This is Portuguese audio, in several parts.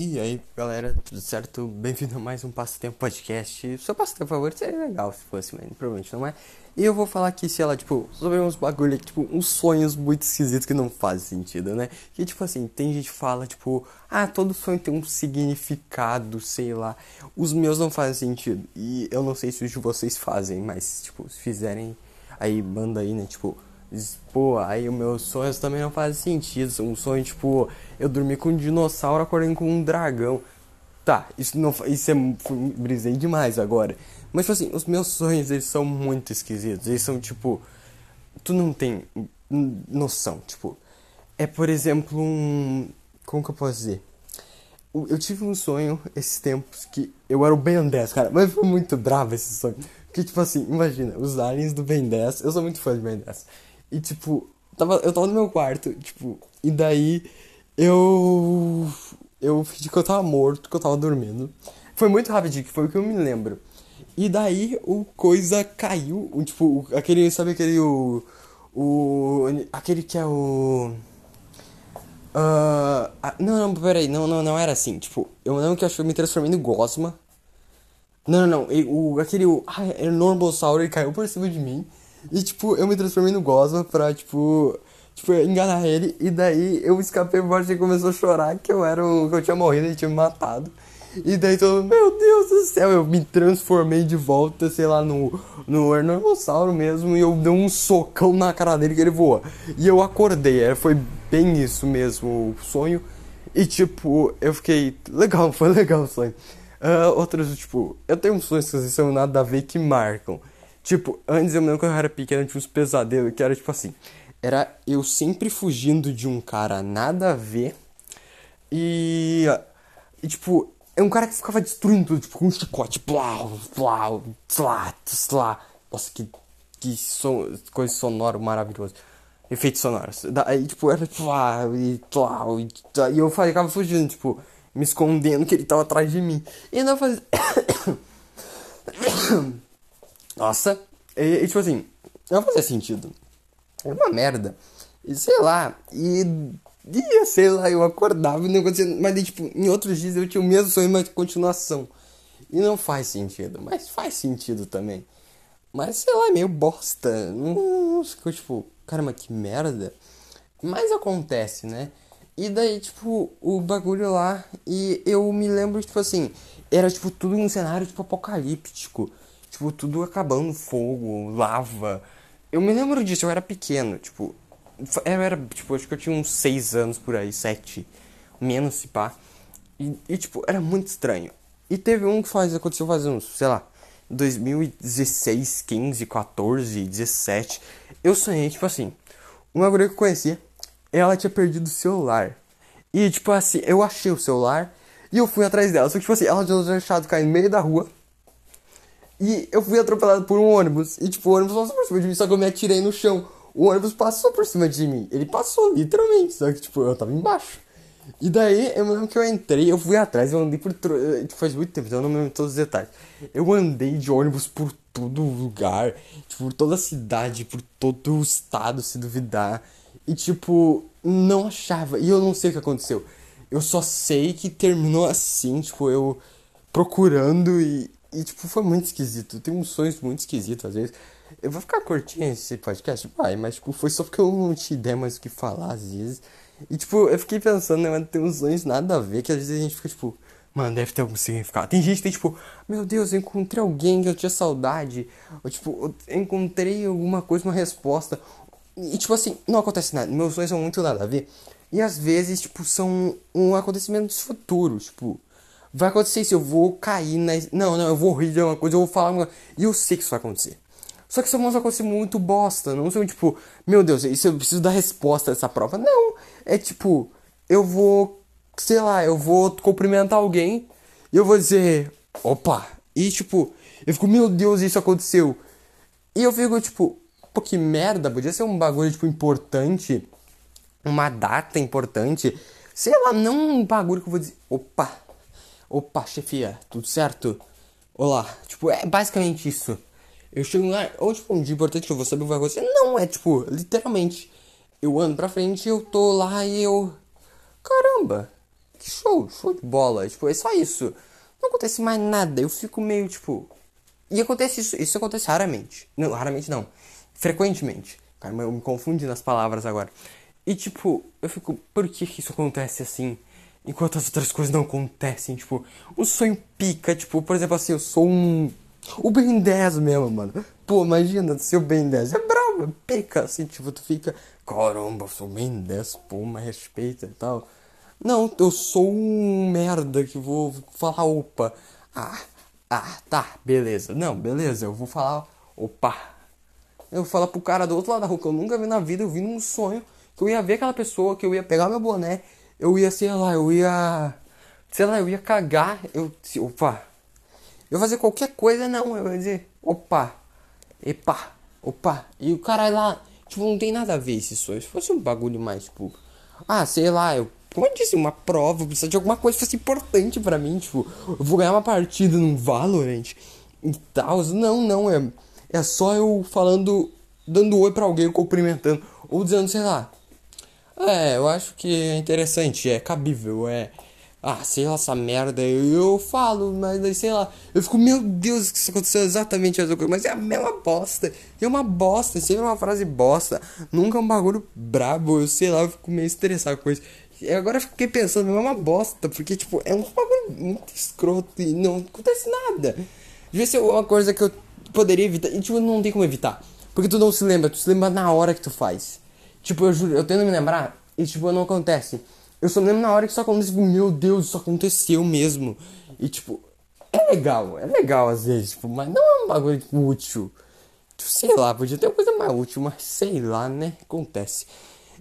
E aí, galera, tudo certo? Bem-vindo a mais um Passatempo Podcast. Seu passatempo favorito seria legal se fosse, mas provavelmente não é. E eu vou falar aqui, sei lá, tipo, sobre uns bagulho, tipo, uns sonhos muito esquisitos que não fazem sentido, né? Que, tipo assim, tem gente que fala, tipo, ah, todo sonho tem um significado, sei lá. Os meus não fazem sentido. E eu não sei se os de vocês fazem, mas, tipo, se fizerem, aí manda aí, né? Tipo, Pô, aí os meus sonhos também não fazem sentido. Um sonho, tipo, eu dormi com um dinossauro acordei com um dragão. Tá, isso não isso é brisei demais agora. Mas tipo assim, os meus sonhos eles são muito esquisitos. Eles são tipo tu não tem noção, tipo, é por exemplo um como que eu posso dizer? Eu tive um sonho esses tempos que eu era o Ben 10, cara, mas foi muito bravo esse sonho. Porque tipo assim, imagina, os aliens do Ben 10, eu sou muito fã de Ben 10. E tipo, tava, eu tava no meu quarto, tipo, e daí eu. Eu fingi que eu tava morto, que eu tava dormindo. Foi muito rapidinho, que foi o que eu me lembro. E daí o coisa caiu, o, tipo, aquele, sabe aquele o. O. Aquele que é o. Uh, não, não, peraí, não, não, não era assim. Tipo, eu lembro que eu acho que eu me transformei no Gosma. Não, não, não. O, aquele. O, ah, ele caiu por cima de mim. E, tipo, eu me transformei no Gosma pra, tipo, tipo, enganar ele. E daí eu escapei por baixo e começou a chorar que eu era um, que eu tinha morrido e tinha me matado. E daí todo meu Deus do céu, eu me transformei de volta, sei lá, no, no Enormossauro mesmo. E eu dei um socão na cara dele que ele voou. E eu acordei, é, foi bem isso mesmo, o sonho. E tipo, eu fiquei. Legal, foi legal o sonho. Uh, outros, tipo, eu tenho uns sonhos que são nada a ver que marcam. Tipo, antes eu me lembro quando eu era pequeno, tinha uns pesadelos que era tipo assim. Era eu sempre fugindo de um cara nada a ver. E. E tipo, é um cara que ficava destruindo tudo, tipo, com um chicote. Plau, plau, tlá, tlá. Nossa, que, que som, coisa sonora maravilhosa. Efeitos sonoros. Daí, tipo, era plau e plau. E, e eu ficava fugindo, tipo, me escondendo que ele tava atrás de mim. E não fazia. Nossa. E, e, tipo assim, não fazia sentido. É uma merda. E sei lá. E. E sei lá, eu acordava e não acontecia. Mas tipo, em outros dias eu tinha o mesmo sonho, mas continuação. E não faz sentido. Mas faz sentido também. Mas sei lá, é meio bosta. Não, ficou tipo, caramba, que merda. Mas acontece, né? E daí, tipo, o bagulho lá. E eu me lembro, tipo assim. Era tipo tudo um cenário tipo apocalíptico. Tipo, tudo acabando, fogo, lava. Eu me lembro disso, eu era pequeno, tipo. Eu era, tipo, acho que eu tinha uns 6 anos por aí, 7. Menos se pá. E, e, tipo, era muito estranho. E teve um que faz, aconteceu faz uns, sei lá, 2016, 15, 14, 17. Eu sonhei, tipo assim, uma guria que eu conhecia, ela tinha perdido o celular. E, tipo assim, eu achei o celular e eu fui atrás dela. Só que, tipo assim, ela tinha deixado cair no meio da rua. E eu fui atropelado por um ônibus. E tipo, o ônibus passou por cima de mim, só que eu me atirei no chão. O ônibus passou por cima de mim. Ele passou, literalmente. Só que, tipo, eu tava embaixo. E daí, eu lembro que eu entrei, eu fui atrás, eu andei por. Tipo, faz muito tempo, então eu não me lembro todos os detalhes. Eu andei de ônibus por todo lugar, tipo, por toda a cidade, por todo o estado, se duvidar. E, tipo, não achava. E eu não sei o que aconteceu. Eu só sei que terminou assim, tipo, eu procurando e e, tipo, foi muito esquisito. Tem uns sonhos muito esquisitos às vezes. Eu vou ficar curtinho esse podcast? Vai, mas, tipo, foi só porque eu não tinha ideia mais o que falar às vezes. E, tipo, eu fiquei pensando, né, tem uns sonhos nada a ver que às vezes a gente fica, tipo, mano, deve ter algum significado. Tem gente que tem, tipo, meu Deus, eu encontrei alguém que eu tinha saudade. Ou, tipo, eu encontrei alguma coisa, uma resposta. E, tipo, assim, não acontece nada. Meus sonhos são muito nada a ver. E às vezes, tipo, são um acontecimento futuro, tipo vai acontecer isso, eu vou cair na. Não, não, eu vou rir de uma coisa, eu vou falar uma. E eu sei que isso vai acontecer. Só que isso vai acontecer muito bosta. Não são tipo, meu Deus, isso eu preciso dar resposta dessa prova. Não. É tipo, eu vou. Sei lá, eu vou cumprimentar alguém e eu vou dizer, opa. E tipo, eu fico, meu Deus, isso aconteceu. E eu fico, tipo, pô, que merda, podia ser um bagulho, tipo, importante. Uma data importante. Sei lá, não um bagulho que eu vou dizer, opa, Opa, chefia, tudo certo? Olá. Tipo, é basicamente isso. Eu chego lá, ou tipo, um dia importante que eu vou saber o que vai acontecer. Não, é tipo, literalmente. Eu ando pra frente, eu tô lá e eu. Caramba! show, show de bola. Tipo, é só isso. Não acontece mais nada. Eu fico meio, tipo. E acontece isso, isso acontece raramente. Não, raramente não. Frequentemente. Cara, eu me confundi nas palavras agora. E tipo, eu fico, por que, que isso acontece assim? Enquanto as outras coisas não acontecem, tipo, o sonho pica, tipo, por exemplo assim, eu sou um. O Ben 10 mesmo, mano. Pô, imagina ser o Ben 10. É bravo, é pica, assim, tipo, tu fica. Caramba, eu sou o Ben 10, pô, mas respeita e tal. Não, eu sou um merda que vou falar opa. Ah, ah, tá, beleza. Não, beleza, eu vou falar opa. Eu vou falar pro cara do outro lado da rua que eu nunca vi na vida, eu vi num sonho que eu ia ver aquela pessoa, que eu ia pegar meu boné, eu ia, sei lá, eu ia. Sei lá, eu ia cagar, eu. Opa! Eu fazer qualquer coisa, não, eu ia dizer, opa, epa, opa. E o cara lá, tipo, não tem nada a ver esse sonho. Se fosse um bagulho mais, tipo, ah, sei lá, eu como eu disse, uma prova, precisa de alguma coisa que fosse importante para mim, tipo, eu vou ganhar uma partida num Valorant e tal. Não, não, é, é só eu falando, dando oi pra alguém, cumprimentando, ou dizendo, sei lá. É, eu acho que é interessante, é cabível, é. Ah, sei lá, essa merda, eu, eu falo, mas sei lá, eu fico, meu Deus, que isso aconteceu exatamente a mesma coisa, mas é a mesma bosta, é uma bosta, sempre uma frase bosta, nunca é um bagulho brabo, eu sei lá, eu fico meio estressado com isso. E agora eu fiquei pensando, é uma bosta, porque, tipo, é um bagulho muito escroto e não acontece nada. Devia ser uma coisa que eu poderia evitar, e, tipo, não tem como evitar. Porque tu não se lembra, tu se lembra na hora que tu faz. Tipo, eu juro, eu tento me lembrar, e, tipo, não acontece. Eu só me lembro na hora que isso acontece, tipo, meu Deus, isso aconteceu mesmo. E, tipo, é legal, é legal às vezes, tipo, mas não é um bagulho tipo, útil. Tipo, sei lá, podia ter uma coisa mais útil, mas sei lá, né? Acontece.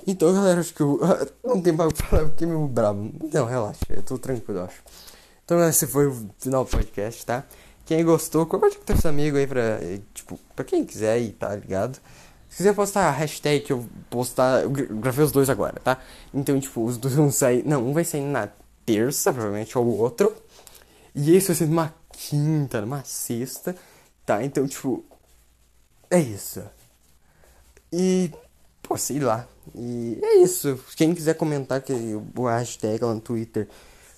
Então, galera, acho que eu. Não tem pra falar, eu fiquei meio bravo. Não, relaxa, eu tô tranquilo, eu acho. Então, esse foi o final do podcast, tá? Quem gostou, compartilha com seus amigos aí pra. Tipo, pra quem quiser aí, tá ligado? Se quiser postar a hashtag eu postar. Eu gravei os dois agora, tá? Então, tipo, os dois vão sair. Não, um vai sair na terça, provavelmente, ou o outro. E esse vai ser numa quinta, numa sexta, tá? Então, tipo. É isso. E Pô, sei lá. E é isso. Quem quiser comentar que o hashtag lá no Twitter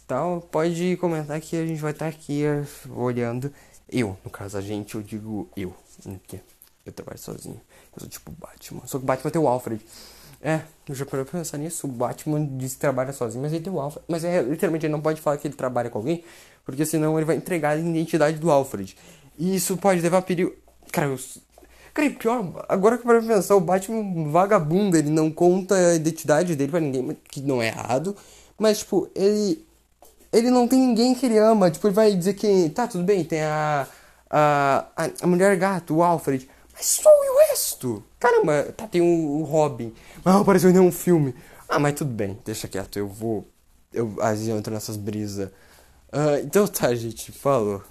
tal, pode comentar que a gente vai estar tá aqui eh, olhando. Eu, no caso, a gente, eu digo eu. Porque eu trabalho sozinho. Eu sou tipo Batman. Só que o Batman tem o Alfred. É, eu já parei pra pensar nisso. O Batman diz que trabalha sozinho, mas ele tem o Alfred. Mas é, literalmente ele não pode falar que ele trabalha com alguém, porque senão ele vai entregar a identidade do Alfred. E isso pode levar a perigo. Cara, eu Cara, e pior, agora que eu vou pensar, o Batman vagabundo, ele não conta a identidade dele pra ninguém, que não é errado. Mas, tipo, ele. Ele não tem ninguém que ele ama. Tipo, ele vai dizer que. Tá, tudo bem, tem a. A, a, mulher gato, o Alfred. Mas só o resto. Caramba, tá, tem o, o Robin. Mas não apareceu em nenhum filme. Ah, mas tudo bem, deixa quieto, eu vou. Eu, às vezes eu entro nessas brisas. Uh, então tá, gente, falou.